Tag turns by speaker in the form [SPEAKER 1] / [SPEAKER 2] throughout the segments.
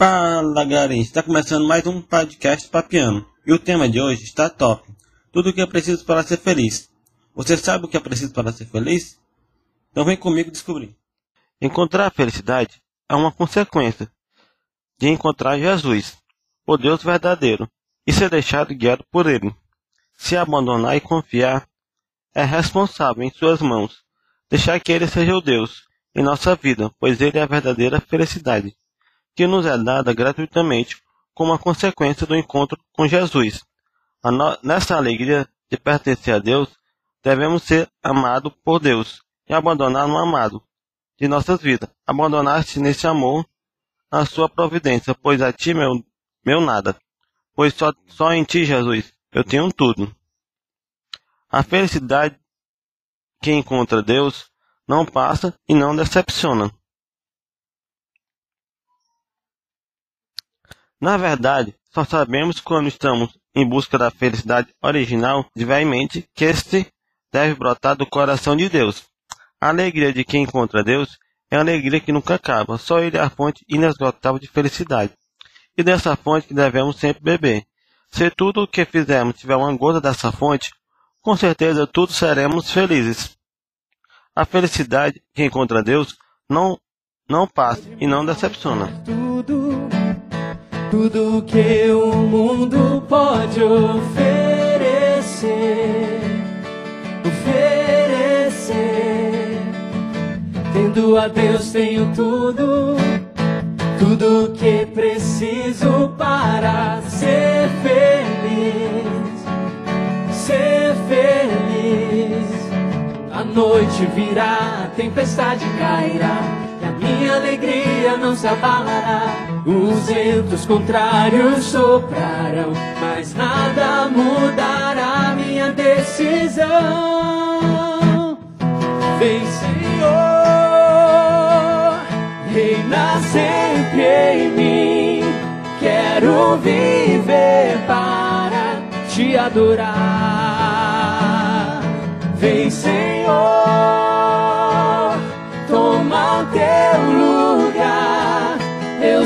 [SPEAKER 1] Fala galera, está começando mais um podcast papiano e o tema de hoje está top. Tudo o que é preciso para ser feliz. Você sabe o que é preciso para ser feliz? Então vem comigo descobrir. Encontrar a felicidade é uma consequência de encontrar Jesus, o Deus verdadeiro, e ser deixado guiado por Ele. Se abandonar e confiar é responsável em suas mãos. Deixar que Ele seja o Deus em nossa vida, pois Ele é a verdadeira felicidade que nos é dada gratuitamente como a consequência do encontro com Jesus. No... Nessa alegria de pertencer a Deus, devemos ser amados por Deus e abandonar no amado de nossas vidas. Abandonar-se nesse amor na sua providência, pois a ti meu, meu nada. Pois só, só em ti, Jesus, eu tenho tudo. A felicidade que encontra Deus não passa e não decepciona. Na verdade, só sabemos quando estamos em busca da felicidade original diariamente que este deve brotar do coração de Deus. A alegria de quem encontra Deus é a alegria que nunca acaba, só Ele é a fonte inesgotável de felicidade. E dessa fonte que devemos sempre beber. Se tudo o que fizermos tiver uma gota dessa fonte, com certeza todos seremos felizes. A felicidade que encontra Deus não, não passa e não decepciona. Tudo
[SPEAKER 2] que o mundo pode oferecer, oferecer. Tendo a Deus tenho tudo, tudo que preciso para ser feliz, ser feliz. A noite virá, a tempestade cairá, e a minha alegria não se abalará os ventos contrários soprarão, mas nada mudará minha decisão. Vem, Senhor, reina sempre em mim. Quero viver para te adorar.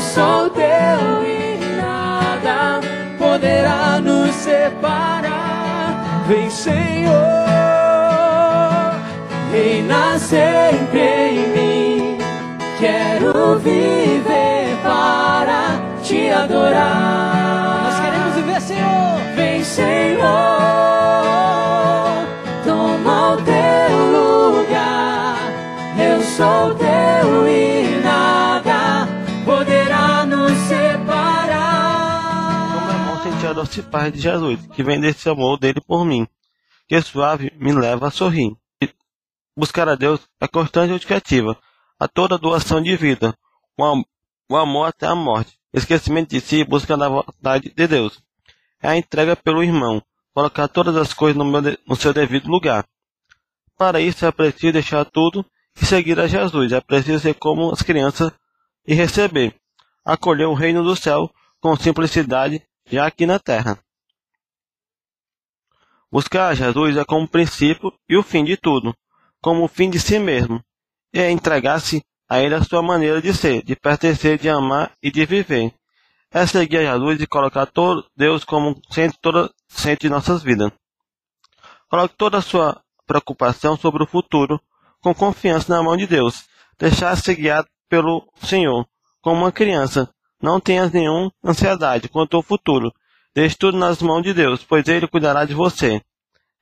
[SPEAKER 2] Sou teu e nada poderá nos separar. Vem, Senhor, reina sempre em mim. Quero viver para te adorar.
[SPEAKER 1] A doce paz de Jesus, que vem desse amor dele por mim, que suave me leva a sorrir. Buscar a Deus é constante e educativa, a toda doação de vida, o amor até a morte, esquecimento de si, busca da vontade de Deus. É a entrega pelo irmão, colocar todas as coisas no, meu, no seu devido lugar. Para isso é preciso deixar tudo e seguir a Jesus. É preciso ser como as crianças e receber, acolher o reino do céu com simplicidade já aqui na terra. Buscar Jesus é como o princípio e o fim de tudo, como o fim de si mesmo, e é entregar-se a Ele a sua maneira de ser, de pertencer, de amar e de viver. É seguir a Jesus e colocar todo Deus como centro, centro de nossas vidas. Coloque toda a sua preocupação sobre o futuro com confiança na mão de Deus. Deixar-se guiar pelo Senhor, como uma criança, não tenhas nenhuma ansiedade quanto ao futuro. Deixe tudo nas mãos de Deus, pois Ele cuidará de você.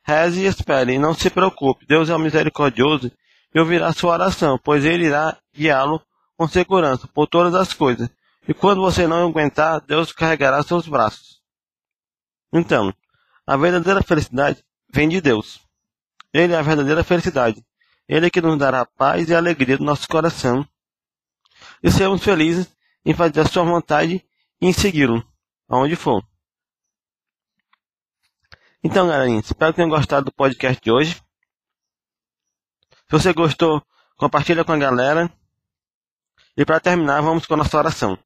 [SPEAKER 1] Reze e espere, e não se preocupe. Deus é o misericordioso e ouvirá sua oração, pois Ele irá guiá-lo com segurança por todas as coisas. E quando você não aguentar, Deus carregará seus braços. Então, a verdadeira felicidade vem de Deus. Ele é a verdadeira felicidade. Ele é que nos dará paz e alegria do nosso coração. E sermos felizes em fazer a sua vontade e em segui-lo, aonde for. Então, galerinha, espero que tenham gostado do podcast de hoje. Se você gostou, compartilha com a galera. E para terminar, vamos com a nossa oração.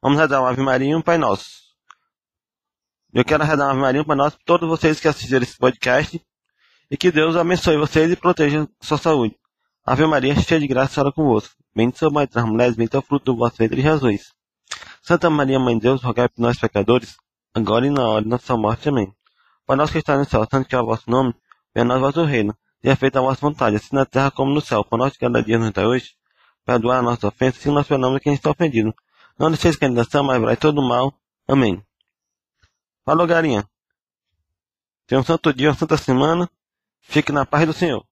[SPEAKER 1] Vamos rezar uma Ave Maria e um Pai Nosso. Eu quero rezar uma Ave Maria e um Pai Nosso para todos vocês que assistiram esse podcast. E que Deus abençoe vocês e proteja sua saúde. Ave Maria, cheia de graça, Senhora convosco. Bendito sois vós entre as mulheres, bendito é o fruto do vosso ventre, Jesus. Santa Maria, Mãe de Deus, rogai por nós pecadores, agora e na hora de nossa morte. Amém. Para nós que está no céu, santo que é o vosso nome, venha nós vosso reino, seja feita a vossa vontade, assim na terra como no céu. Por nós cada dia nos dá hoje, perdoar a nossa ofensa, se nós perdonamos quem está ofendido. Não deixeis que a indignação, mas vai todo mal. Amém. Falou, galinha. Tenha um santo dia, uma santa semana. Fique na paz do Senhor.